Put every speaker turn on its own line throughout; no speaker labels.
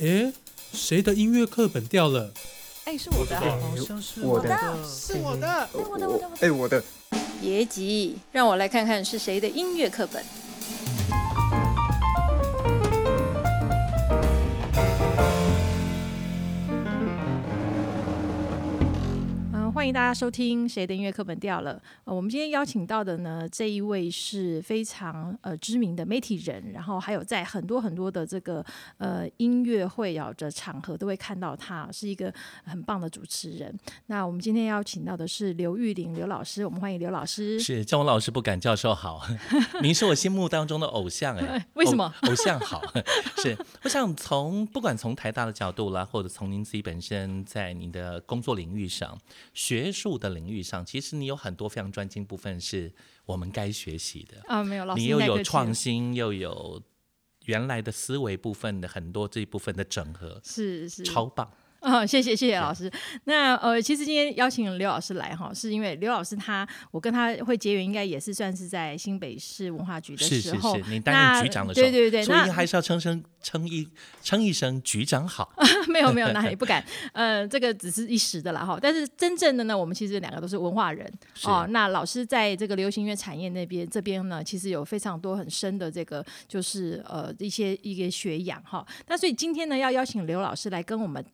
诶，谁的音乐课本掉了？
哎，是我的啊，
好像是我的，
是我的。
哎，我的，我的，我的。
哎，我的。
别急，让我来看看是谁的音乐课本。欢迎大家收听《谁的音乐课本掉了》。呃，我们今天邀请到的呢，这一位是非常呃知名的媒体人，然后还有在很多很多的这个呃音乐会啊的场合都会看到他，是一个很棒的主持人。那我们今天邀请到的是刘玉玲刘老师，我们欢迎刘老师。
是叫我老师不敢，教授好。您是我心目当中的偶像哎，
为什么？
偶像好 是，我想从不管从台大的角度啦，或者从您自己本身在您的工作领域上。学术的领域上，其实你有很多非常专精部分是我们该学习的
啊。没有，老师
你又有创新，又有原来的思维部分的很多这一部分的整合，
是是
超棒。
啊，谢谢谢谢老师。那呃，其实今天邀请刘老师来哈，是因为刘老师他，我跟他会结缘，应该也是算是在新北市文化局的时候。
是是是，你担任局长的时候，
对对对，
所以还是要称声称一称一声局长好。
没有没有，那也不敢。呃，这个只是一时的啦哈。但是真正的呢，我们其实两个都是文化人哦。那老师在这个流行音乐产业那边这边呢，其实有非常多很深的这个就是呃一些一个学养哈。那所以今天呢，要邀请刘老师来跟我们。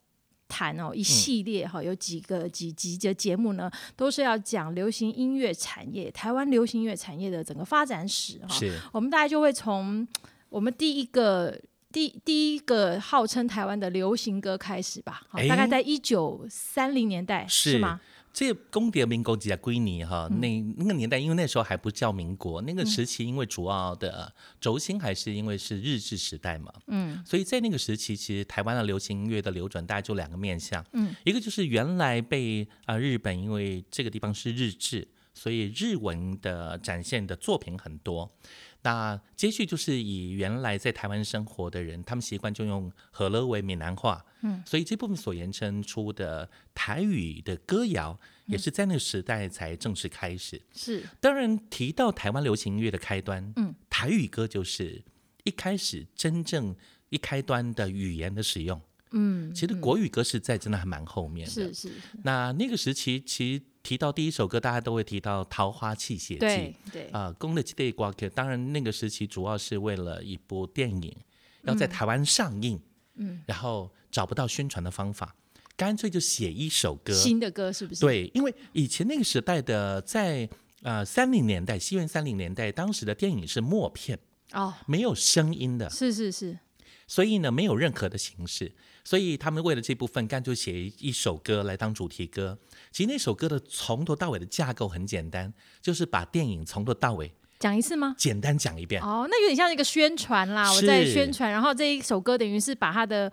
谈哦，一系列哈，有几个几集的节目呢，都是要讲流行音乐产业，台湾流行音乐产业的整个发展史哈。
是，
我们大概就会从我们第一个第第一个号称台湾的流行歌开始吧，大概在一九三零年代是吗？
这公蝶民国几啊归你哈，那那个年代，因为那时候还不叫民国，那个时期因为主要的轴心还是因为是日治时代嘛，嗯，所以在那个时期，其实台湾的流行音乐的流转大概就两个面向，嗯，一个就是原来被啊日本因为这个地方是日治，所以日文的展现的作品很多。那接续就是以原来在台湾生活的人，他们习惯就用和乐为闽南话，嗯，所以这部分所延伸出的台语的歌谣，也是在那个时代才正式开始。
是，
当然提到台湾流行音乐的开端，嗯，台语歌就是一开始真正一开端的语言的使用，嗯，其实国语歌是在真的还蛮后面的。
是是。
那那个时期其实。提到第一首歌，大家都会提到《桃花泣血记》。
对对
啊，《宫的这瓜克》。当然，那个时期主要是为了一部电影要在台湾上映，嗯，然后找不到宣传的方法，干脆就写一首歌，
新的歌是不是？
对，因为以前那个时代的，在呃三零年代，西元三零年代，当时的电影是默片哦，没有声音的，
是是是。
所以呢，没有任何的形式，所以他们为了这部分，干脆写一首歌来当主题歌。其实那首歌的从头到尾的架构很简单，就是把电影从头到尾
讲一次吗？
简单讲一遍。
哦，那有点像一个宣传啦，我在宣传，然后这一首歌等于是把它的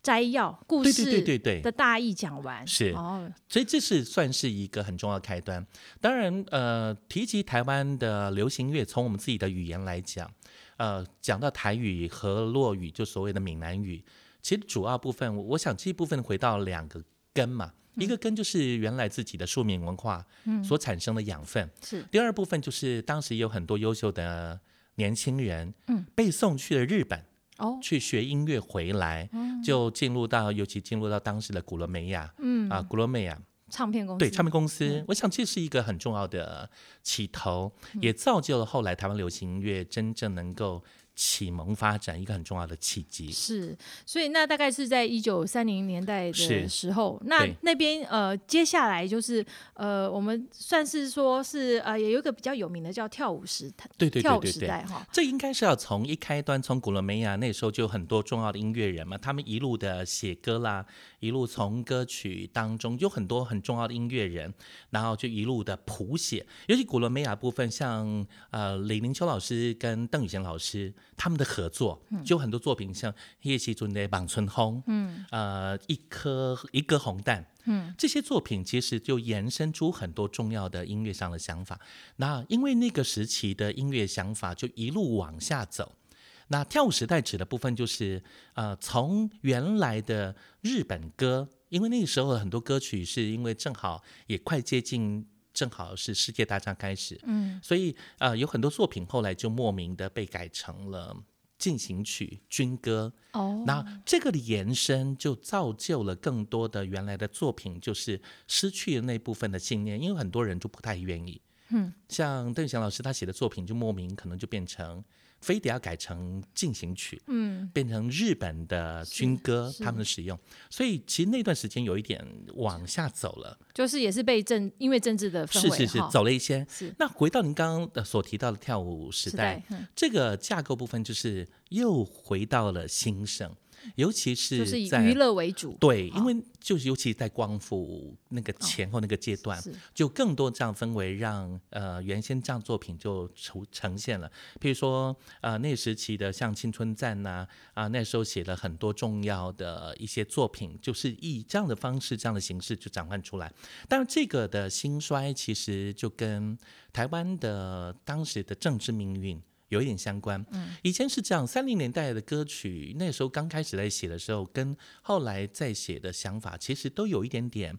摘要、故事
对对对对
的大意讲完。
是哦，所以这是算是一个很重要的开端。当然，呃，提及台湾的流行乐，从我们自己的语言来讲。呃，讲到台语和洛语，就所谓的闽南语，其实主要部分，我想这一部分回到两个根嘛，一个根就是原来自己的庶民文化所产生的养分，
是。
第二部分就是当时有很多优秀的年轻人，嗯，被送去了日本，哦，去学音乐回来，就进入到，尤其进入到当时的古罗美亚，嗯，啊，古罗美亚。
唱片公司。
对唱片公司，我想这是一个很重要的起头，也造就了后来台湾流行音乐真正能够。启蒙发展一个很重要的契机。
是，所以那大概是在一九三零年代的时候，那那边呃，接下来就是呃，我们算是说是呃，也有一个比较有名的叫跳舞时代，
对对
跳舞时代哈，
这应该是要从一开端，从古罗梅亚那时候就有很多重要的音乐人嘛，他们一路的写歌啦，一路从歌曲当中有很多很重要的音乐人，然后就一路的谱写，尤其古伦美亚部分，像呃李明秋老师跟邓宇贤老师。他们的合作就很多作品，像叶启尊的《望春风》，嗯，呃，一颗一个红蛋，嗯，这些作品其实就延伸出很多重要的音乐上的想法。那因为那个时期的音乐想法就一路往下走，那跳舞时代指的部分就是呃，从原来的日本歌，因为那个时候很多歌曲是因为正好也快接近。正好是世界大战开始，嗯，所以呃有很多作品后来就莫名的被改成了进行曲、军歌。
哦，
那这个的延伸就造就了更多的原来的作品，就是失去了那部分的信念，因为很多人就不太愿意。
嗯，
像邓翔老师他写的作品，就莫名可能就变成非得要改成进行曲，
嗯，
变成日本的军歌他们的使用，所以其实那段时间有一点往下走了，
就是也是被政因为政治的氛围
是是是走了一些。那回到您刚刚的所提到的跳舞时
时
代，这个架构部分就是又回到了兴盛，尤其
就是
在
娱乐为主，
对，因为就是尤其在光复那个前后那个阶段，
是
就更多这样氛围让，呃原先这样作品就呈呈现了。譬如说呃那时期的像《青春赞》呐，啊那时候写了很多重要的一些作品，就是以这样的方式、这样的形式就展换出来。当然，这个的兴衰其实就跟台湾的当时的政治命运。有一点相关，嗯，以前是这样，三零年代的歌曲，那时候刚开始在写的时候，跟后来在写的想法，其实都有一点点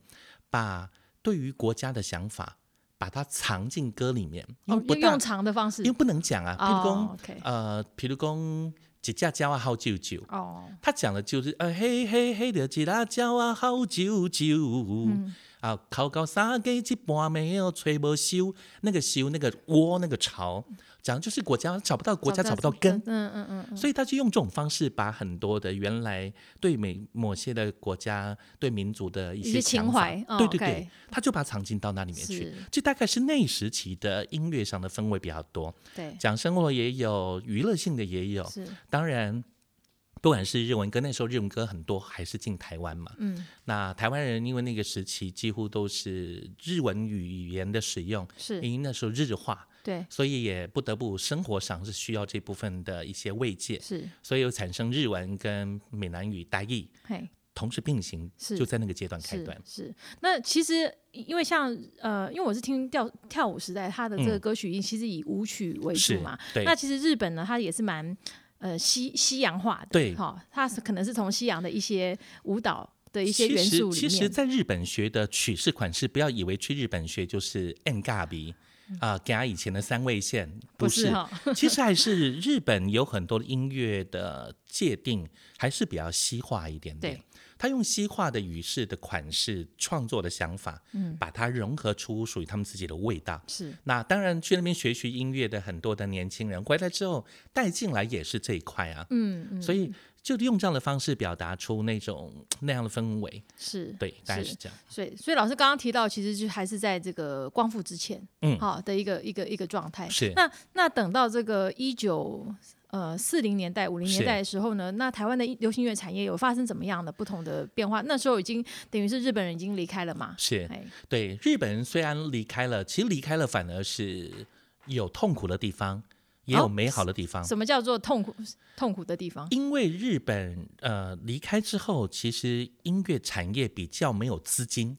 把对于国家的想法，把它藏进歌里面，因为
哦，
不
用用长的方式。
因为不能讲啊，譬如
哦
说
，，OK，
呃，譬如讲几架蕉啊好舅舅，
哦，
他讲的就是呃嘿嘿嘿的一辣椒啊好舅舅，
嗯。
啊考到三更一半没有吹不休，那个休那个窝那个巢，讲的就是国家找不到国家找不到根，
嗯嗯嗯嗯，
所以他就用这种方式把很多的原来对美某些的国家对民族的一
一些情怀哦
对对对，他就把它藏进到那里面去。这大概是那时期的音乐上的氛围比较多，
对，
讲生活也有，娱乐性的也有。
是，
当然，不管是日文歌，那时候日文歌很多还是进台湾嘛。
嗯，
那台湾人因为那个时期几乎都是日文语言的使用，
是，
因为那时候日化，
对，
所以也不得不生活上是需要这部分的一些慰藉。
是，
所以有产生日文跟闽南语、台语
嘿，
同时并行，
是
就在那个阶段开
是
端。
是。那其实因为像呃，因为我是听跳跳舞时代，它的这个
嗯
歌曲其实以舞曲为主嘛。
对
那其实日本呢，它也是蛮呃西西洋化的，
对
哈、它是可能是从西洋的一些舞蹈的一些元素里面，
实，其实在日本学的曲式款式，不要以为去日本学就是 N 嘎比啊，给他以前的三位线，
不
是。
哈，
其实还是日本有很多的音乐的界定还是比较西化一点点。
对。
他用西化的语式的款式创作的想法，
嗯，
把它融合出属于他们自己的味道。
是。
那当然，去那边学习音乐的很多的年轻人回来之后带进来也是这一块啊。
嗯嗯，
所以就用这样的方式表达出那种那样的氛围，
是
对，大概
是
是这样。
所以，所以老师刚刚提到，其实就还是在这个光复之前，
嗯
好、的一个一个一个状态。
是
那那等到这个一九呃四零年代、五零年代的时候呢，那台湾的流行乐产业有发生怎么样的不同的变化？那时候已经等于是日本人已经离开了嘛？
是，
哎，
对，日本人虽然离开了，其实离开了反而是有痛苦的地方，也有
哦
美好的地方。
什么叫做痛苦痛苦的地方？
因为日本呃离开之后，其实音乐产业比较没有资金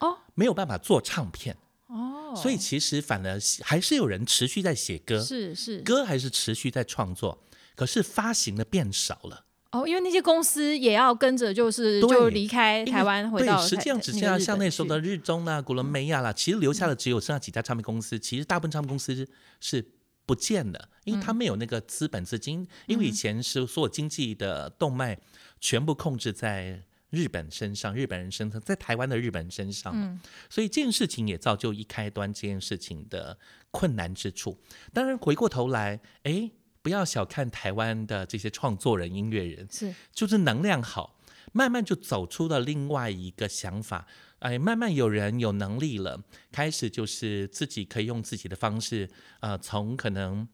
哦，
没有办法做唱片，
哦，
所以其实反而还是有人持续在写歌，
是是
歌还是持续在创作，可是发行的变少了。
哦，因为那些公司也要跟着，就是就离开台湾，回
对，
到
实际上只剩下像那时候的
日
日中啦、古伦美亚啦，其实留下的只有剩下几家唱片公司。其实大部分唱片公司是是不见了，因为他没有那个资本资金，因为以前是所有经济的动脉全部控制在。日本身上，日本人身上，在台湾的日本人身上嘛，所以这件事情也造就一开端这件事情的困难之处。当然，回过头来，哎，不要小看台湾的这些创作人、音乐人，
是
就是能量好，慢慢就走出了另外一个想法。哎，慢慢有人有能力了，开始就是自己可以用自己的方式，呃，从可能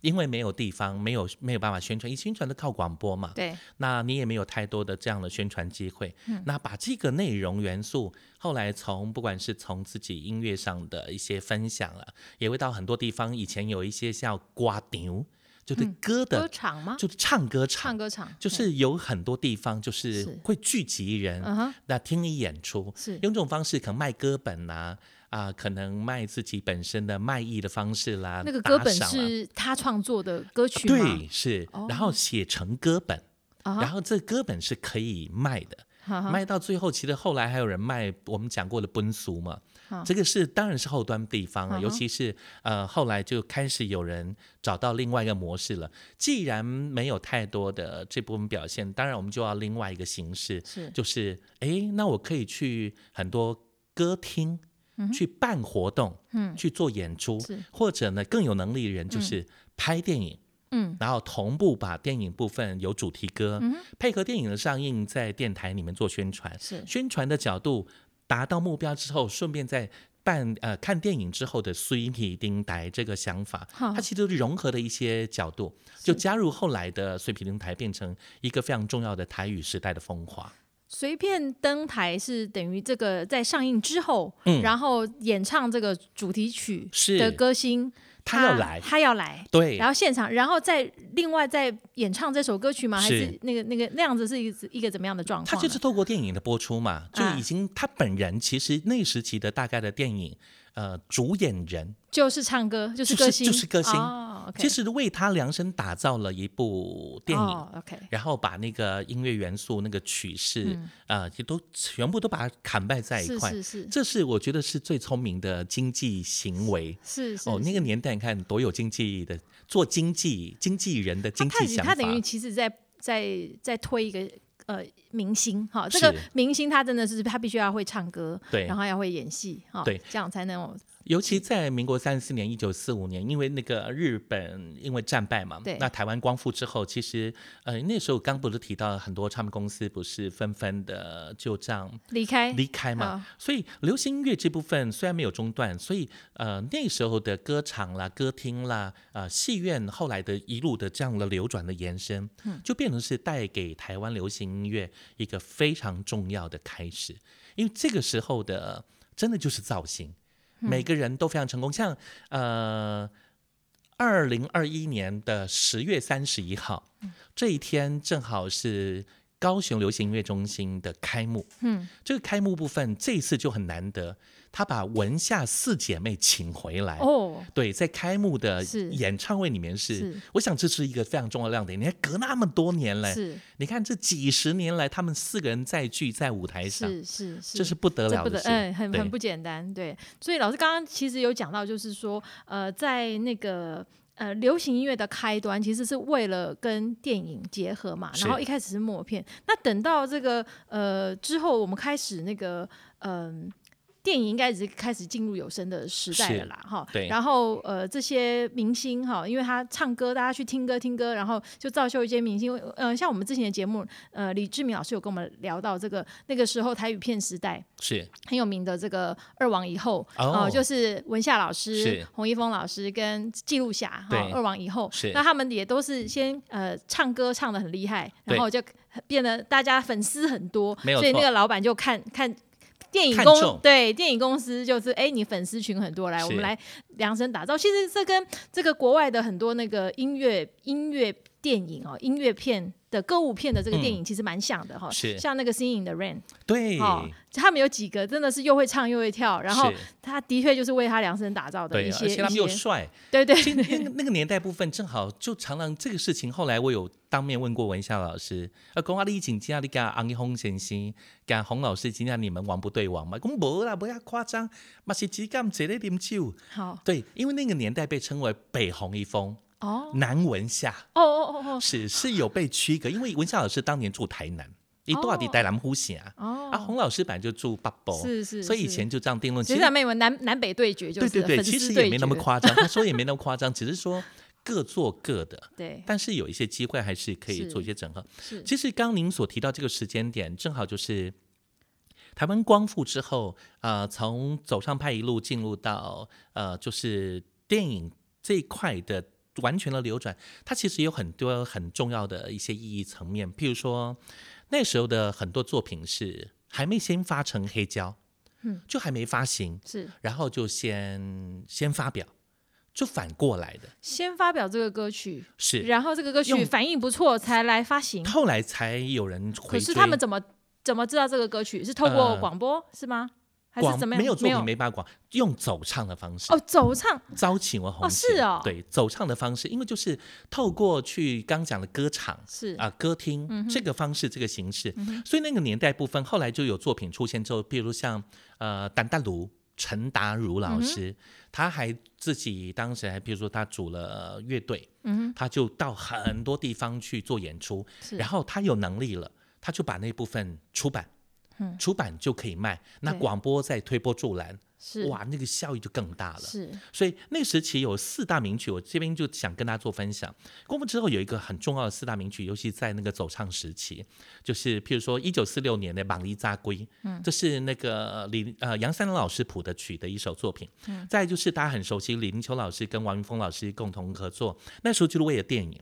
因为没有地方，没有没有办法宣传，一宣传都靠广播嘛，
对
那你也没有太多的这样的宣传机会。那把这个内容元素，后来从不管是从自己音乐上的一些分享了，也会到很多地方。以前有一些像瓜牛，就是歌的，
歌场吗？
就是唱歌场，
唱歌场
就是有很多地方就是
是。
会聚集人，
嗯哼。
那听你演出，
是。
用这种方式可能卖歌本呐、啊，可能卖自己本身的卖艺的方式啦，
那个歌本是他创作的歌曲吗？
对是。
哦，
然后写成歌本，
啊
然后这歌本是可以卖的，卖到最后，其实后来还有人卖我们讲过的奔俗嘛，
好
这个是当然是后端地方了，尤其是呃后来就开始有人找到另外一个模式了。既然没有太多的这部分表现，当然我们就要另外一个形式，
是。
就是诶，那我可以去很多歌厅。去办活动，
嗯。
去做演出
是，
或者呢更有能力的人就是拍电影，
嗯。
然后同步把电影部分有主题歌，
嗯
配合电影的上映，在电台里面做宣传。
是。
宣传的角度达到目标之后，顺便在办呃看电影之后的 C P 丁台这个想法，
好。
它其实融合了一些角度，就加入后来的碎皮丁台，变成一个非常重要的台语时代的风华。
随便登台是等于这个在上映之后，
嗯。
然后演唱这个主题曲
是。
的歌星，
他要来
他要来，
对
然后现场，然后再另外再演唱这首歌曲吗？还是
是
那个那个那样子是一个一个怎么样的状况？
他就是透过电影的播出嘛，就
啊
已经他本人其实那时期的大概的电影，呃，主演人
就是唱歌，就是歌星，
就是歌星
哦，OK，
其实为他量身打造了一部电影。
哦，OK，
然后把那个音乐元素、那个曲式，啊，也都全部都把它砍败在一块。
是是是
这是我觉得是最聪明的经济行为。
是是
哦，那个年代你看多有经济的，做经济经纪人的经济想法
他。等于其实在在在推一个呃明星哈，这个明星他真的是他必须要会唱歌，
对。
然后要会演戏哈，
对，
这样才能有
尤其在民国三十四年，一九四五年，因为那个日本因为战败嘛
对，
那台湾光复之后，其实呃那时候刚不是提到很多唱片公司不是纷纷的就这样
离开？
离开嘛
啊，
所以流行音乐这部分虽然没有中断，所以呃那时候的歌场啦、歌厅啦、呃戏院后来的一路的这样的流转的延伸，就变成是带给台湾流行音乐一个非常重要的开始，因为这个时候的真的就是造型，每个人都非常成功，像呃。二零二一年的十月三十一号，这一天正好是高雄流行音乐中心的开幕。
嗯，
这个开幕部分这一次就很难得，他把文夏四姐妹请回来。
哦，
对，在开幕的演唱会里面是，
是
我想这是一个非常重要的亮点。你看隔那么多年嘞，
是
你看这几十年来，他们四个人再聚在舞台上，
是是是，
这是不得了的事。
嗯，很很不简单，对。所以老师刚刚其实有讲到，就是说，呃，在那个呃流行音乐的开端，其实是为了跟电影结合嘛。然后一开始是默片，那等到这个呃之后，我们开始那个嗯。电影应该只是开始进入有声的时代了啦，哈。
对。
然后呃，这些明星哈，因为他唱歌，大家去听歌听歌，然后就造就一些明星。呃，像我们之前的节目，呃，李志明老师有跟我们聊到这个那个时候台语片时代，
是。
很有名的这个二王以后，
哦。
呃就是文夏老
是。
师、洪一峰老师跟记录侠哈二王以后。
是，
那他们也都是先呃唱歌唱的很厉害，然后就变得大家粉丝很多，
没有错
所以那个老板就看看。电影公对电影公司就是哎，你粉丝群很多，来我们来量身打造。其实这跟这个国外的很多那个音乐音乐电影哦，音乐片的歌舞片的这个电影其实蛮像的哈、
嗯是。
像那个《Singing in the Rain》
对，
哦，他们有几个真的是又会唱又会跳，然后他的确就是为他量身打造的
对，
一些
而且他们又，帅，
对对
其实那个那个年代部分正好就常常这个事情，后来我有当面问过文夏老师，呃，讲啊你请假你跟昂一洪先生、跟洪老师，今天你们王不对王嘛？讲无啦，不要夸张，嘛是只敢坐咧啉酒。
好。
对，因为那个年代被称为北红一峰、
哦。
南文夏，
哦哦哦哦。
是是有被区隔，因为文夏老师当年住台南，一多少地带南湖峡，
哦，
啊，洪老师本来就住北部，
是是，是
所以以前就这样定论。
其实他们有南南北对决，就是
对对对，其实也没那么夸张。他说 也没那么夸张，只是说各做各的，
对，
但是有一些机会还是可以做一些整合。
是
其实刚刚您所提到这个时间点，正好就是台湾光复之后，呃，从走上派一路进入到呃，就是电影这一块的完全的流转，它其实有很多很重要的一些意义层面。譬如说，那时候的很多作品是还没先发成黑胶，
嗯，
就还没发行，
是
然后就先先发表，就反过来的，
先发表这个歌曲，
是
然后这个歌曲反应不错才来发行。
后来才有人
可
回可。
是他们怎么怎么知道这个歌曲是透过
呃
广播、是吗？还是
广
怎么样？
没有？作品没办法广，用走唱的方式
哦，走唱。
招请我红
哦是哦。
对，走唱的方式，因为就是透过去刚讲的歌场
是。
啊、歌厅、这个方式这个形式，所以那个年代部分后来就有作品出现之后，比如像呃丹丹卢。陈达如老师，他还自己当时还比如说他组了乐队，
嗯
他就到很多地方去做演出，然后他有能力了，他就把那部分出版，出版就可以卖，那广播再推波助澜，
是
哇，那个效益就更大了。
是
所以那时期有四大名曲，我这边就想跟大家做分享。公布之后有一个很重要的四大名曲，尤其在那个走唱时期，就是譬如说一九四六年的《莽离扎龟》，嗯，这是那个李呃杨三郎老师谱的曲的一首作品。嗯，再就是大家很熟悉李林秋老师跟王云峰老师共同合作，那时候就是为了电影。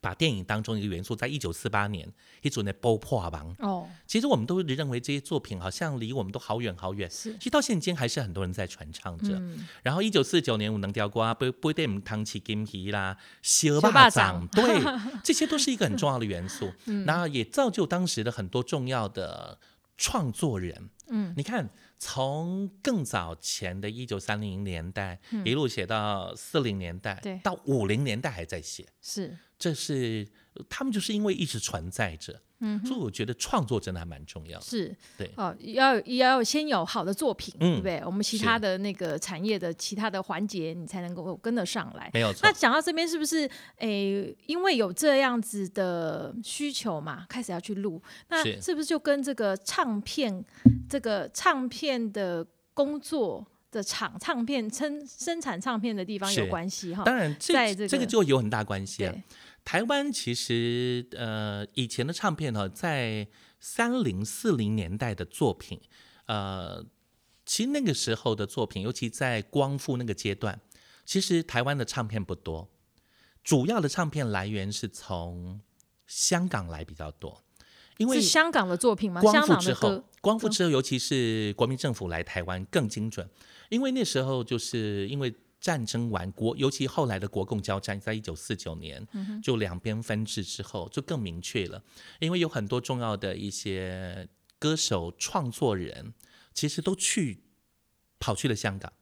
把电影当中一个元素，在一九四八年一组那《波破王》，
哦，
其实我们都认为这些作品好像离我们都好远好远，
是。
其实到现今还是很多人在传唱着。
嗯。
然后一九四九年我能调瓜不不对汤起金皮啦，小
小
巴
巴掌。
掌，对，这些都是一个很重要的元素。然后也造就当时的很多重要的创作人。
嗯，
你看，从更早前的一九三零年代、一路写到四零年代，
对。
到五零年代还在写，
是
这是他们就是因为一直存在着。嗯，所以我觉得创作真的还蛮重要的。
是，
对
哦，要要先有好的作品，对
嗯
不对？我们其他的那个产业的其他的环节，你才能够跟得上来。
没有错
那。讲到这边，是不是诶，因为有这样子的需求嘛，开始要去录，那
是
是不是就跟这个唱片这个唱片的工作的厂、唱片生生产唱片的地方有关系哈？
当然这，
在这个
这个就有很大关系啊
对。
台湾其实呃以前的唱片呢，在三零四零年代的作品，呃，其实那个时候的作品，尤其在光复那个阶段，其实台湾的唱片不多，主要的唱片来源是从香港来比较多，因为
是香港的作品吗？
光
香
复之后
港的，
光复之后，尤其是国民政府来台湾更精准，因为那时候就是因为战争完国，尤其后来的国共交战，在一九四九年就两边分治之后，就更明确了，因为有很多重要的一些歌手创作人，其实都去跑去了香港。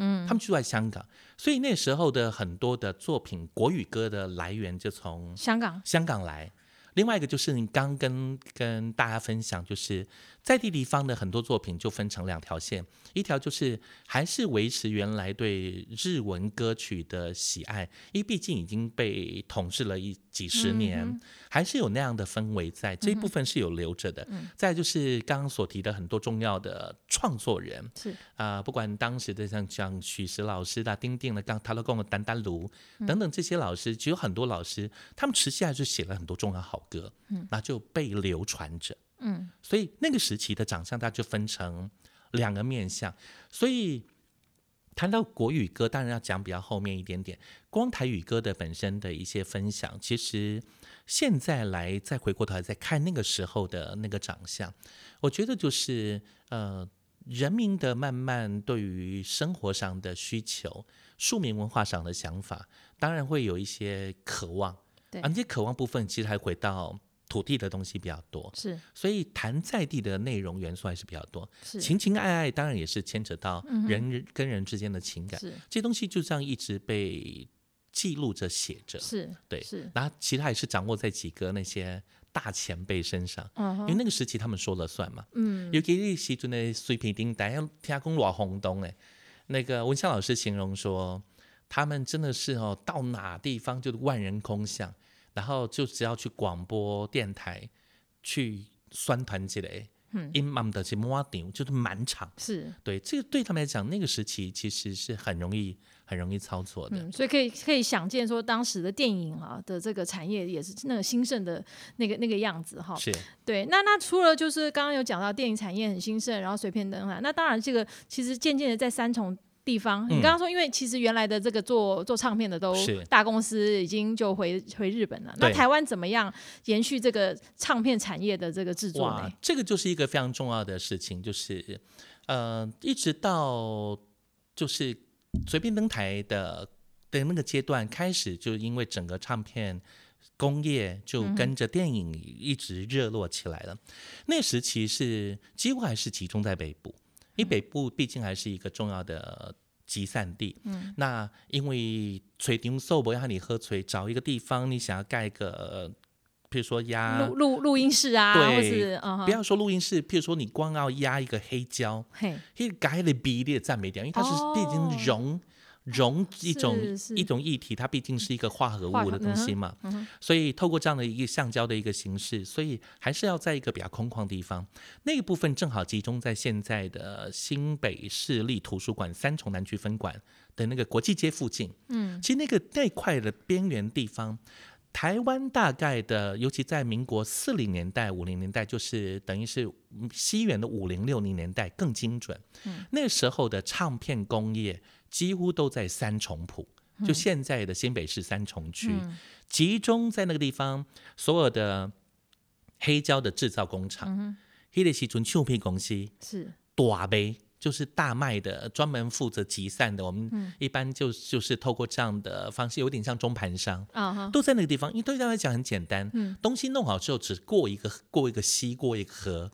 嗯，他们住在香港，所以那时候的很多的作品，国语歌的来源就从
香港。
香港来。另外一个就是你刚跟跟大家分享，就是在地地方的很多作品就分成两条线，一条就是还是维持原来对日文歌曲的喜爱，因为毕竟已经被统治了一几十年，还是有那样的氛围在，这一部分是有留着的。再就是刚刚所提的很多重要的创作人，
是。
啊、不管当时的像像许石老师的、丁丁的、刚他都跟我丹丹卢等等这些老师，其实有很多老师，他们持续还是写了很多重要好歌，嗯，那就被流传着，
嗯，
所以那个时期的长相，它就分成两个面相，所以。谈到国语歌，当然要讲比较后面一点点。光台语歌的本身的一些分享，其实现在来再回过头来再看那个时候的那个长相，我觉得就是呃，人民的慢慢对于生活上的需求、庶民文化上的想法，当然会有一些渴望。
对
而那些渴望部分其实还回到土地的东西比较多，
是。
所以谈在地的内容元素还是比较多。
是。
情情爱爱当然也是牵扯到人跟人之间的情感，
是。
这东西就这样一直被记录着写着。
是
对。
是，
然后其他也是掌握在几个那些大前辈身上，
嗯
因为那个时期他们说了算嘛。
嗯。
尤其时阵的水平顶大家听讲偌轰动诶，那个文香老师形容说，他们真的是哦，到哪地方就是万人空巷，然后就只要去广播电台去宣传起来，嗯，因满的是满场，就是满场。
是
对，这个对他们来讲，那个时期其实是很容易、很容易操作的。
嗯，所以可以可以想见说，当时的电影啊的这个产业也是那个兴盛的那个那个样子哈。
是，
对，那那除了就是刚刚有讲到电影产业很兴盛，然后水片灯啊，那当然这个其实渐渐的在三重。地方，你
嗯
刚刚说，因为其实原来的这个做做唱片的都
是
大公司已经就回回日本了。那台湾怎么样延续这个唱片产业的这个制作呢？，
这个就是一个非常重要的事情，就是呃，一直到就是随便登台的的那个阶段开始，就因为整个唱片工业就跟着电影一直热络起来了。那时期是几乎还是集中在北部，因为北部毕竟还是一个重要的。集散地，嗯，那因为垂丁寿伯要你喝垂，找一个地方，你想要盖个呃譬如说压
录，录录音室啊，
对
或是嗯哼，
不要说录音室，譬如说你光要压一个黑胶，
嘿，
黑改的比例也占没掉，因为它是
哦
毕竟溶。溶一种一种液体，它毕竟是一个化合物的东西嘛，所以透过这样的一个橡胶的一个形式，所以还是要在一个比较空旷的地方。那个部分正好集中在现在的新北市立图书馆三重南区分馆的那个国际街附近。嗯，其实那个那块的边缘地方，台湾大概的，尤其在民国四零年代、五零年代，就是等于是嗯西元的五零六零年代更精准。嗯，那时候的唱片工业几乎都在三重埔。就现在的新北市三重区，集中在那个地方，所有的黑胶的制造工厂，黑的时阵唱片公司
是
大杯就是大卖的，专门负责集散的。我们一般就就是透过这样的方式，有点像中盘商，都在那个地方。因为对他来讲很简单，东西弄好之后，只过一个过一个溪，过一个河，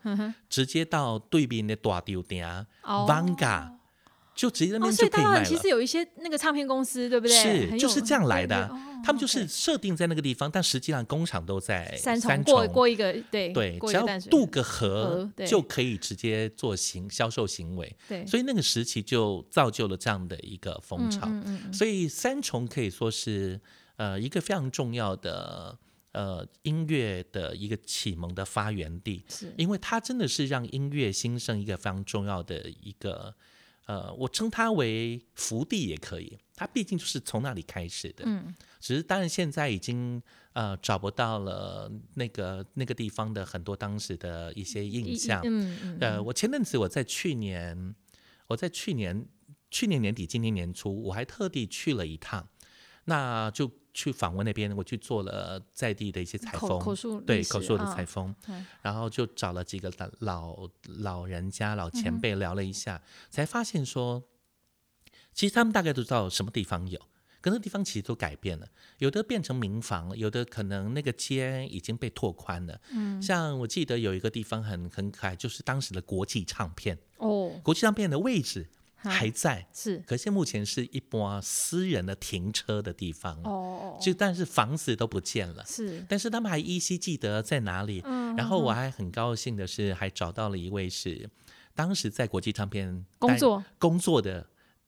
直接到对面的大丢店
哦
Vanga，就直接那
哦，
边
所以当
就可以卖了。
然其实有一些那个唱片公司，对不对？
是，就是这样来的他们就是设定在那个地方，但实际上工厂都在
三重
重
过过一个对
只要渡个河就可以直接做行销售行为。
对，
所以那个时期就造就了这样的一个风潮。
嗯嗯嗯
所以三重可以说是呃一个非常重要的呃音乐的一个启蒙的发源地，
是
因为它真的是让音乐兴盛一个非常重要的一个。呃，我称它为福地也可以，它毕竟就是从那里开始的。
嗯，
只是当然现在已经呃找不到了那个那个地方的很多当时的一些印
一
象。
嗯嗯
呃，我前阵子我在去年，我在去年去年年底、今年年初，我还特地去了一趟，那就去访问那边，我去做了在地的一些采风，
口述
对口述的
啊
采风，
嗯
然后就找了几个老老老人家、老
嗯
前辈聊了一下，才发现说，其实他们大概都知道什么地方有。可那地方其实都改变了，有的变成民房了，有的可能那个街已经被拓宽了。嗯，像我记得有一个地方很很可爱，就是当时的国际唱片，
哦，
国际唱片的位置还在，
是。
可是目前是一波私人的停车的地方
哦
就但是房子都不见了。
是。
但是他们还依稀记得在哪里，
嗯
然后我还很高兴的是，还找到了一位是当时在国际唱片
工作。
工作的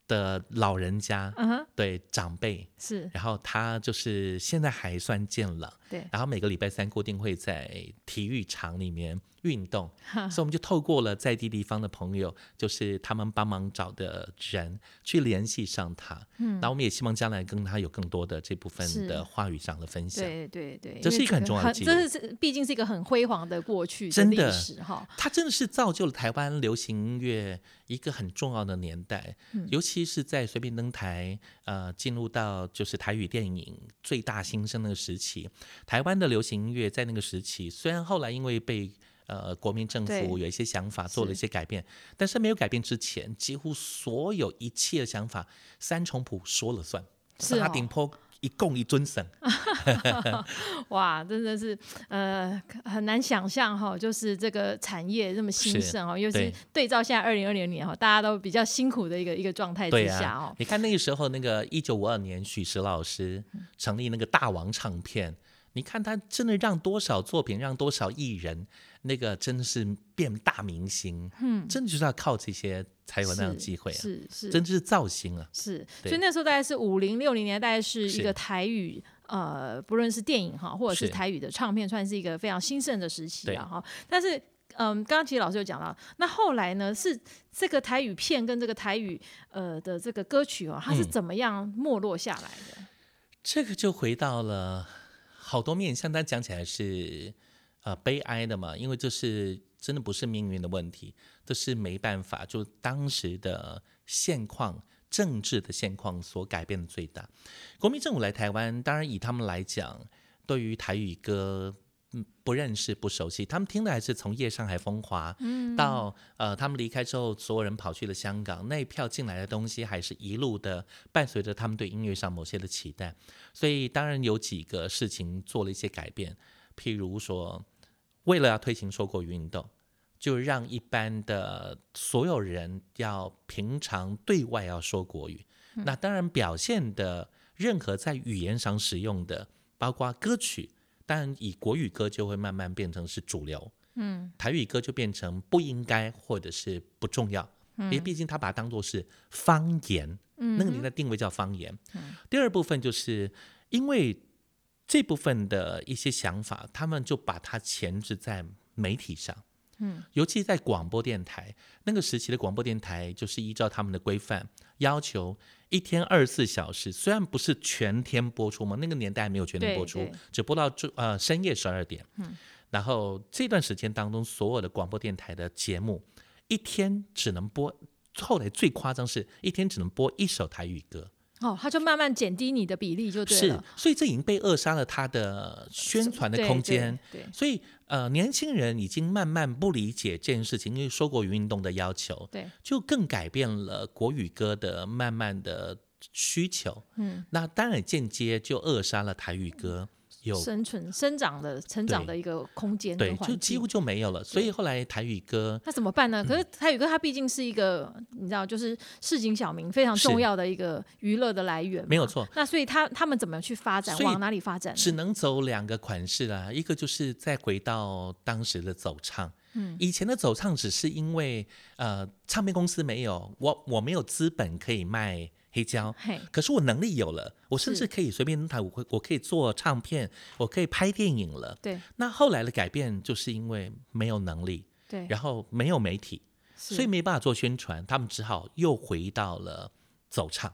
的老人家，
嗯哼。
对长辈，
是。
然后他就是现在还算健朗，
对。
然后每个礼拜三固定会在体育场里面运动，所以我们就透过了在地地方的朋友，就是他们帮忙找的人去联系上他，嗯，那我们也希望将来跟他有更多的这部分的话语上的分享。
对对对，
这是一个很重要的记录
这是毕竟是一个很辉煌的过去历
真的
史哈。
它真的是造就了台湾流行音乐一个很重要的年代，尤其是在随便登台，呃，进入到就是台语电影最大兴盛那个时期，台湾的流行音乐在那个时期，虽然后来因为被呃国民政府有一些想法做了一些改变，但是没有改变之前，几乎所有一切的想法，三重谱说了算，
是哦。
沙顶坡一共一尊神，
哇，真的是呃很难想象哈，就是这个产业这么兴盛哦，又是
对
对照现在二零二零年哈，大家都比较辛苦的一个一个状态之下
啊
哦，，
你看那个时候，那个一九五二年，许石老师成立那个大王唱片，你看他真的让多少作品，让多少艺人，那个真的是变大明星，嗯，真的就是要靠这些才有那样的机会啊，
是是
真的是造型啊，
是，所以那时候大概是五零六零年代，是一个台语。呃，不论是电影哈，或者是
是
台语的唱片，算是一个非常兴盛的时期
对
了哈。但是，嗯，刚刚其实老师有讲到，那后来呢，是这个台语片跟这个台语呃的这个歌曲哦，它是
嗯
怎么样没落下来的？
这个就回到了好多面向，大家讲起来是呃悲哀的嘛，因为这是真的不是命运的问题，这是没办法，就当时的现况。政治的现况所改变的最大，国民政府来台湾，当然以他们来讲，对于台语歌，不认识不熟悉，他们听的还是从《夜上海风华》到呃，他们离开之后，所有人跑去了香港，那一票进来的东西，还是一路的伴随着他们对音乐上某些的期待，所以当然有几个事情做了一些改变，譬如说，为了要推行说国语运动。就让一般的所有人要平常对外要说国语，那当然表现的任何在语言上使用的，包括歌曲，但以国语歌就会慢慢变成是主流，嗯，台语歌就变成不应该或者是不重要，因为毕竟他把它当做是方言，嗯，那个年代定位叫方言。第二部分就是因为这部分的一些想法，他们就把它前置在媒体上。嗯，尤其在广播电台那个时期的广播电台，就是依照他们的规范要求，一天二十四小时，虽然不是全天播出嘛，那个年代没有全天播出，只播到中呃深夜十二点。嗯，然后这段时间当中，所有的广播电台的节目，一天只能播，后来最夸张是一天只能播一首台语歌。
哦，他就慢慢减低你的比例，就对
了。是，所以这已经被扼杀了他的宣传的空间。
对，
所以呃，年轻人已经慢慢不理解这件事情，因为说国语运动的要求，
对，
就更改变了国语歌的慢慢的需求。嗯，那当然间接就扼杀了台语歌。
生存、生长的、成长的一个空间，
对，就几乎就没有了。所以后来台语歌，
那怎么办呢？可是台语歌它毕竟是一个，你知道，就是市井小民非常重要的一个娱乐的来源，
没有错。
那所以他他们怎么去发展？往哪里发展？
只能走两个款式啦，一个就是再回到当时的走唱。嗯，以前的走唱只是因为呃，唱片公司没有我，我没有资本可以卖。黑胶，可是我能力有了，我甚至可以随便弹，我会我可以做唱片，我可以拍电影了。
对，
那后来的改变就是因为没有能力，
对，
然后没有媒体，所以没办法做宣传，他们只好又回到了走唱。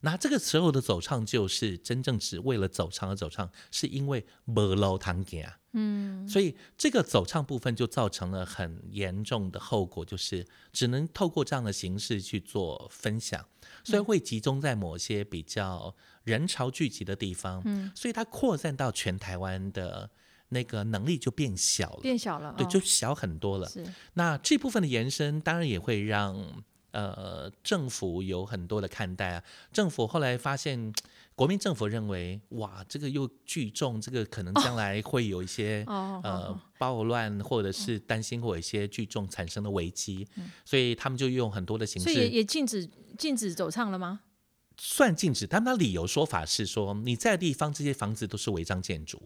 那这个时候的走唱就是真正只为了走唱而走唱，是因为没路堂行。嗯，所以这个走唱部分就造成了很严重的后果，就是只能透过这样的形式去做分享，所以会集中在某些比较人潮聚集的地方。嗯，所以它扩散到全台湾的那个能力就变小了，
变小了，
对，就小很多了。
是，
那这部分的延伸当然也会让。呃，政府有很多的看待啊。政府后来发现，国民政府认为，哇，这个又聚众，这个可能将来会有一些呃暴乱，或者是担心会有一些聚众产生的危机，所以他们就用很多的形式，
所以也禁止禁止走唱了吗？
算禁止，但他理由说法是说，你在地方这些房子都是违章建筑，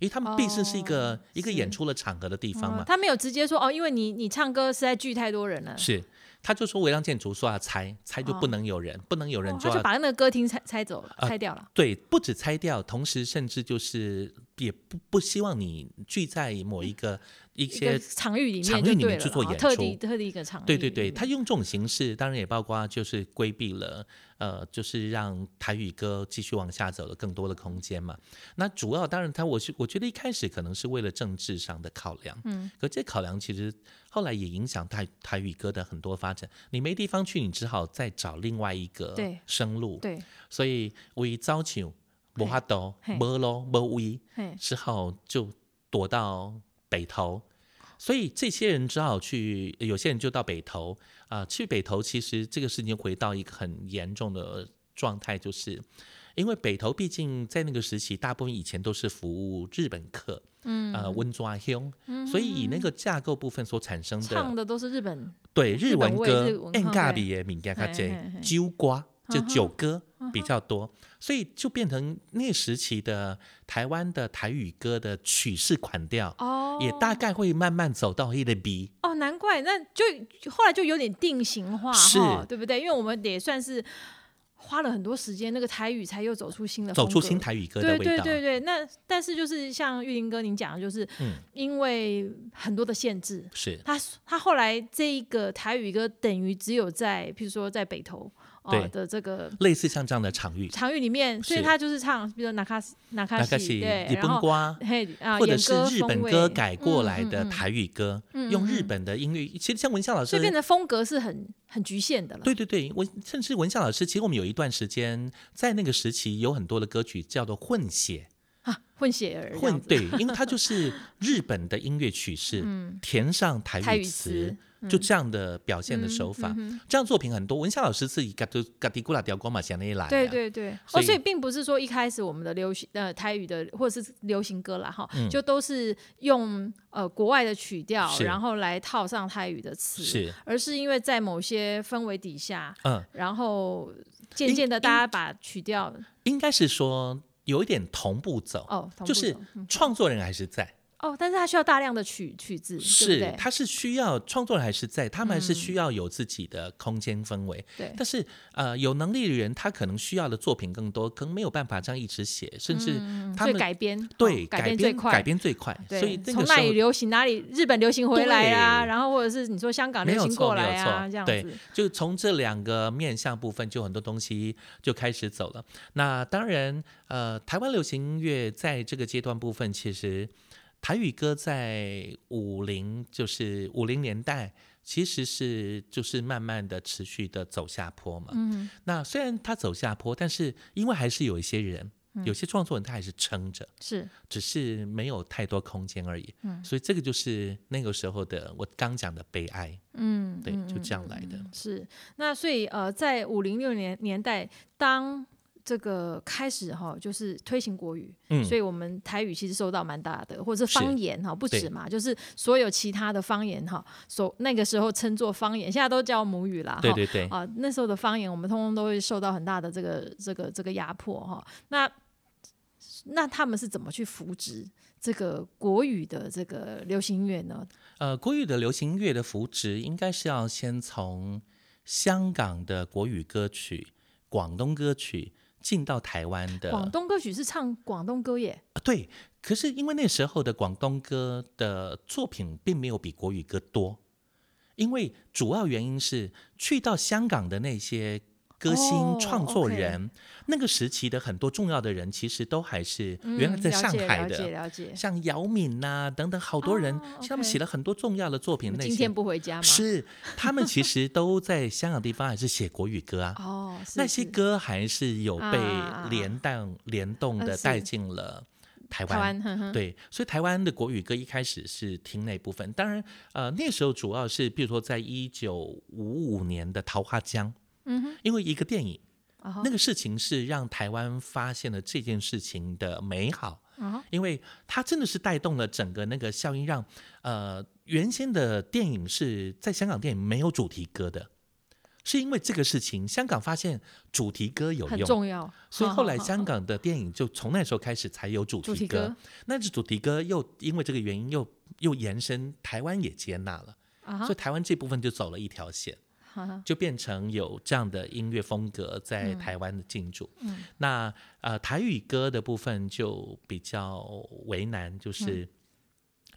因为他们毕竟是一个一个演出的场合的地方嘛。
他没有直接说哦，因为你你唱歌实在聚太多人了。
是。他就说违章建筑说要拆，拆就不能有人，不能有人就
要把那个歌厅拆拆走了，拆掉了。
对，不止拆掉，同时甚至就是也不不希望你聚在某一个。一些
场域里面，
场域里面去做演出，
特地特地一个场域。
对对对，他用这种形式，当然也包括就是规避了，呃，就是让台语歌继续往下走了更多的空间嘛。那主要当然，他我是我觉得一开始可能是为了政治上的考量，嗯，可这考量其实后来也影响台台语歌的很多发展。你没地方去，你只好再找另外一个生路。
对，
所以为招求无法度，无路无位，只好就躲到。北投，所以这些人只好去，有些人就到北投。啊。去北投，其实这个事情回到一个很严重的状态，就是因为北投毕竟在那个时期，大部分以前都是服务日本客，嗯，呃，温抓兄，所以以那个架构部分所产生的，
唱的都是日本
对日文歌，N 嘎比也闽加卡这酒瓜就酒歌比较多。所以就变成那时期的台湾的台语歌的曲式款调，哦，也大概会慢慢走到一个 B。
哦，难怪，那就后来就有点定型化，
是，
对不对？因为我们也算是花了很多时间，那个台语才又走出新的，
走出新台语歌的味道。
对对对对，那但是就是像玉林哥您讲的，就是因为很多的限制，
是
他他后来这一个台语歌等于只有在，譬如说在北投。
对。
的，这个
类似像这样的场域，
场域里面，所以他就是唱，比如拿卡西、拿卡西，对，
日本瓜，嘿啊，或者是日本歌改过来的台语歌，用日本的音乐，其实像文夏老师，
这边的风格是很很局限的了。
对对对，文甚至文夏老师，其实我们有一段时间在那个时期有很多的歌曲叫做混血。
啊，混血儿
混对，因为它就是日本的音乐曲式，填上台语词。就这样的表现的手法，这样作品很多。文夏老师自己嘎都嘎迪古拉雕光嘛，想那一来。
对对对，哦，所以并不是说一开始我们的流行呃台语的或者是流行歌啦哈，就都是用呃国外的曲调，然后来套上台语的词，
是，
而是因为在某些氛围底下，嗯，然后渐渐的大家把曲调，
应该是说有一点同步走，
哦，同步
就是创作人还是在，
哦，但是他需要大量的曲曲子，
是
对？
他是需要创作人还是在，他们还是
嗯
需要有自己的空间氛围。
对，
但是呃，有能力的人他可能需要的作品更多，可能没有办法这样一直写，甚至他们
改编
对
哦改
编
最快，
改编最快，
对，
所以
从哪里流行哪里，日本流行回来啊，然后或者是你说香港流行过来啊，
错，
这样
对
子，，
就从这两个面向部分，就很多东西就开始走了。那当然，呃，台湾流行音乐在这个阶段部分，其实台语歌在五零就是五零年代，其实是就是慢慢的持续的走下坡嘛。
嗯，
那虽然它走下坡，但是因为还是有一些人。有些创作人他还是撑着，
是
只是没有太多空间而已。
嗯
所以这个就是那个时候的我刚讲的悲哀。
嗯，
对，
嗯
就这样来的。
是，那所以呃，在五零六年年代，当这个开始哈，就是推行国语，
嗯
所以我们台语其实受到蛮大的，或者是
是
方言哈，不止嘛，就是所有其他的方言哈，所那个时候称作方言，现在都叫母语啦，哈
对对对，
啊，那时候的方言，我们通通都会受到很大的这个这个这个压迫哈。那那他们是怎么去扶植这个国语的这个流行音乐呢？
呃，国语的流行音乐的扶植，应该是要先从香港的国语歌曲、广东歌曲进到台湾的。
广东歌曲是唱广东歌耶，
啊对，可是因为那时候的广东歌的作品并没有比国语歌多，因为主要原因是去到香港的那些歌星、
哦
创作人，那个时期的很多重要的人，其实都还是
嗯
原来在上海的。像姚敏呐、等等，好多人，
哦
他们写了很多重要的作品。那些
今天不回家吗？
是他们其实都在香港地方还是写国语歌啊，
哦，是
那些歌还是有被联动
呃是
的带进了台
台
湾。对，所以台湾的国语歌一开始是听那部分，当然，呃，那时候主要是，比如说在一九五五年的《桃花江》，因为一个电影，那个事情是让台湾发现了这件事情的美好，因为它真的是带动了整个那个效应让，呃原先的电影是在香港电影没有主题歌的，是因为这个事情，香港发现主题歌有
很
用，
重要。
所以后来香港的电影就从那时候开始才有主题歌。那这主题歌又因为这个原因又又延伸，台湾也接纳了，
啊
所以台湾这部分就走了一条线。就变成有这样的音乐风格在台湾的进驻。那呃台语歌的部分就比较为难，就是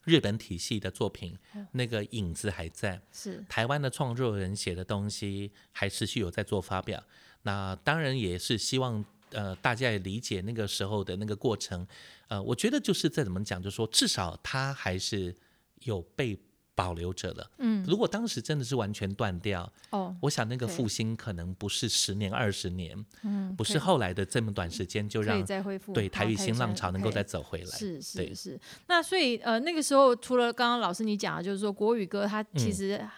日本体系的作品，那个影子还在，
是。
台湾的创作人写的东西还持续有在做发表。那当然也是希望。呃，大家也理解那个时候的那个过程，呃，我觉得就是再怎么讲，就说至少他还是有被保留着了。
嗯。
如果当时真的是完全断掉，
哦，
我想那个复兴可能不是十年、二十年，
嗯，
不是后来的这么短时间就让
再恢复
对台语新浪潮能够再走回来。
是
对。
是。是，那所以呃那个时候除了刚刚老师你讲的，就是说国语歌它其
嗯。
实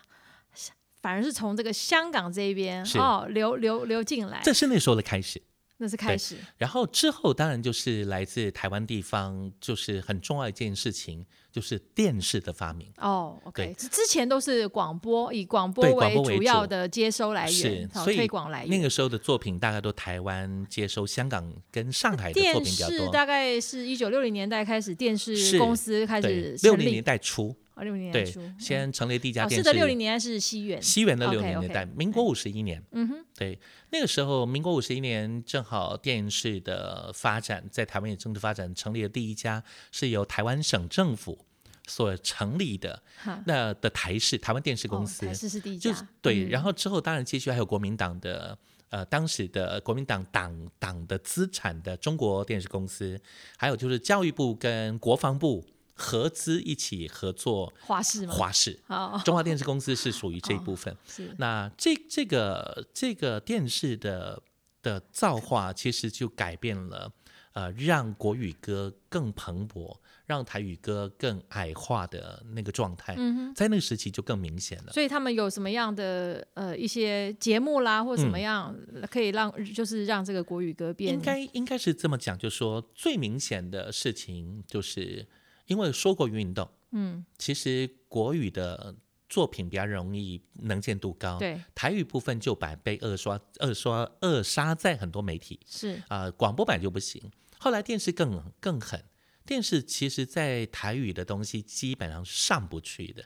反而是从这个香港这边
是。
哦流流流进来，
这是那时候的开始。
那是开始
然后之后当然就是来自台湾地方，就是很重要一件事情，就是电视的发明。
哦，OK，
对
之之前都是广播，以广播
为
主要的接收来源，，是
所以
推广来源。
那个时候的作品大概都台湾接收香港跟上海的作品比较多。
视大概是一九六零年代开始，电视公司开始，成立
六零年，代初，
哦，六零年代
对，，先成立第一家
哦，
电视。
是的，六零年代是西元，
西元的六零年代，民国五十一年。
嗯哼，
对，那个时候民国五十一年，正好电视的发展在台湾也正式发展，成立了第一家是由台湾省政府所成立的
哈，
那的台视台湾电视公司，
哦台视是第一家，
就是对，
嗯
然后之后当然继续还有国民党的。呃，当时的国民党党党的资产的中国电视公司，还有就是教育部跟国防部合资一起合作
华视吗？
华视，
哦，
中华电视公司是属于这一部分。
是
那这这个这个电视的的造化，其实就改变了，呃，让国语歌更蓬勃，让台语歌更矮化的那个状态，
嗯哼。
在那个时期就更明显了。
所以他们有什么样的呃一些节目啦，或怎么样、可以让就是让这个国语歌变
应该应该是这么讲，就说最明显的事情，就是因为说过运动，
嗯
其实国语的作品比较容易能见度高，
对
台语部分就版被扼刷、扼刷、扼杀在很多媒体。
是
啊、广播版就不行。后来电视更更狠，电视其实在台语的东西基本上是上不去的，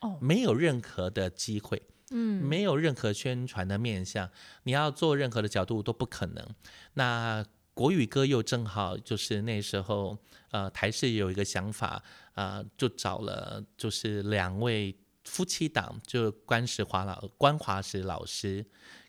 哦
没有任何的机会。
嗯，
没有任何宣传的面向，你要做任何的角度都不可能。那国语歌又正好就是那时候，呃，台视有一个想法，呃，就找了就是两位夫妻档，就关石华老关华石老师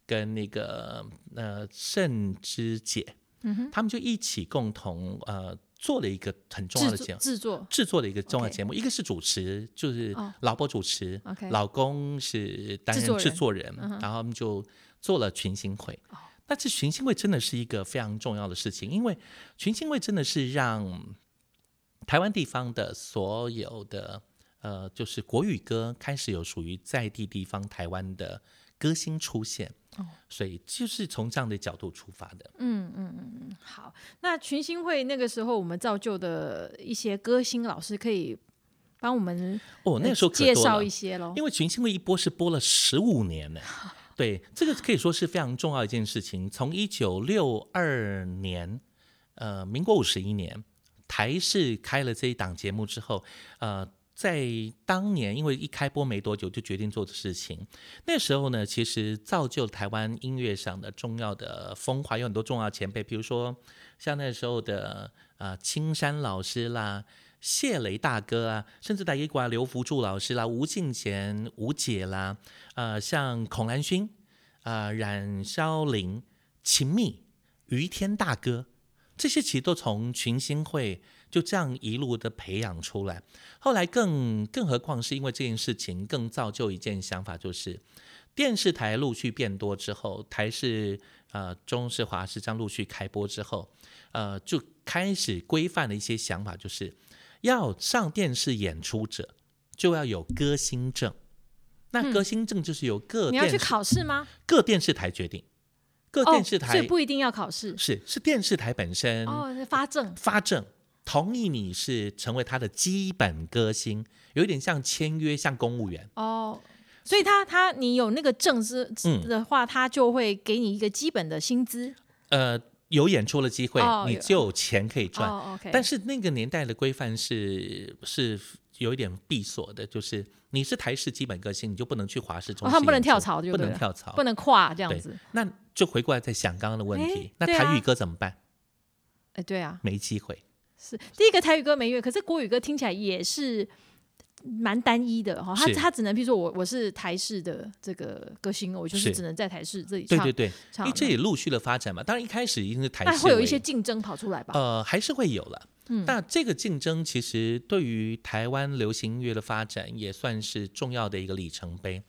跟那个呃盛之姐，
嗯哼，
他们就一起共同呃做了一个很重要的节目。
制作
制作。的一个重要节目一个是主持，就是
哦。
老婆主持老公是担任
制作人。
然后他们就做了群星会。
哦
那这群星会真的是一个非常重要的事情，因为群星会真的是让台湾地方的所有的呃，就是国语歌开始有属于在地地方台湾的歌星出现。
哦
所以就是从这样的角度出发的。
嗯嗯嗯嗯，好。那群星会那个时候，我们造就的一些歌星老师，可以帮我们
哦，那
呃
个时候
介绍一些喽。
因为群星会一播是播了十五年呢，对，这个可以说是非常重要一件事情。从一九六二年，呃，民国五十一年，台视开了这一档节目之后，呃，在当年因为一开播没多久就决定做的事情，那时候呢，其实造就台湾音乐上的重要的风华，有很多重要前辈，比如说像那时候的呃青山老师啦。谢雷大哥啊，甚至在一挂刘福柱老师啦、吴敬贤、吴姐啦，呃，像孔兰勋、啊、冉肖林、秦密、于天大哥，这些其实都从群星会就这样一路的培养出来。后来更更何况是因为这件事情，更造就一件想法，就是电视台陆续变多之后，台视、呃中视、华视这样陆续开播之后，呃，就开始规范的一些想法，就是要上电视演出者就要有歌星证。那歌星证就是由各
你要去考试吗？
各电视台决定，各
哦，
电视台、
所以不一定要考试。
是是电视台本身
哦，是发证。
发证同意你是成为他的基本歌星，有一点像签约，像公务员。
哦，所以他他你有那个证之
嗯
的话，他就会给你一个基本的薪资。
呃，有演出的机会，
哦
你就有钱可以赚。但是那个年代的规范是是有一点闭锁的，就是你是台式基本歌星，你就不能去华式中
哦，
心、
他们不能跳，槽，就
不能跳槽，
不能跨这样子。
那就回过来再想刚刚的问题那台语歌怎么办？
哎，对啊，
没机会。
是第一个台语歌没乐，可是国语歌听起来也是蛮单一的哈。他他只能，比如说我我是台式的这个歌星，我就是
是
只能在台式这里唱
对对对，因为这也陆续的发展嘛。当然一开始一定是台式
那会有一些竞争跑出来吧？
呃，还是会有了。
嗯
那这个竞争其实对于台湾流行音乐的发展也算是重要的一个里程碑。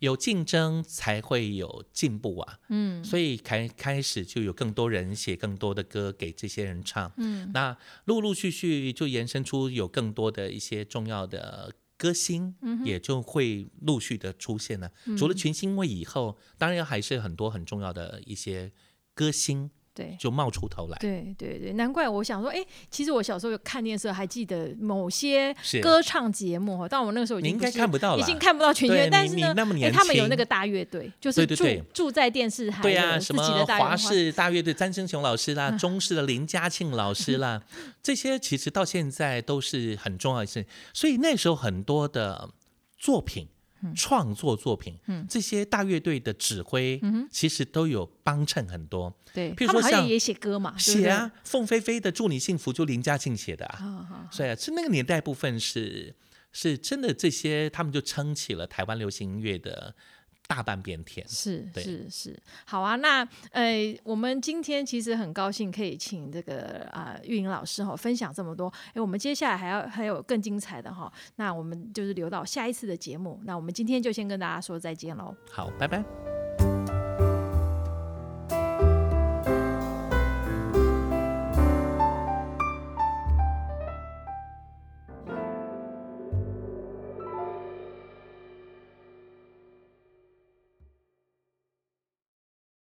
有竞争才会有进步啊，
嗯
所以开开始就有更多人写更多的歌给这些人唱。
嗯，
那陆陆续续就延伸出有更多的一些重要的歌星，
嗯
也就会陆续的出现了。除了群星位以后，当然还是很多很重要的一些歌星
对。
就冒出头来。
对对对，难怪我想说，哎，其实我小时候有看电视，还记得某些歌唱节目哈，但我那个时候已
你应该看不到了，
已经看不到群
对
星，但是呢，哎，
年
他们有那个大乐队，就是住住在电视台
对啊，什么华
队。
视大乐队詹生雄老师啦，中视的林嘉庆老师啦，这些其实到现在都是很重要的事情。所以那时候很多的作品。创作作品，
嗯。
这些大乐队的指挥，其实都有帮衬很多。
对，
譬如说像
也写歌嘛，
写啊，凤飞飞的《祝你幸福》就林嘉庆写的啊，所以啊，是那个年代部分是是真的，这些他们就撑起了台湾流行音乐的大半边天。
是是是，好啊。那呃，我们今天其实很高兴可以请这个啊玉莹老师哈分享这么多。哎，我们接下来还要还有更精彩的哈，那我们就是留到下一次的节目。那我们今天就先跟大家说再见喽。
好，拜拜。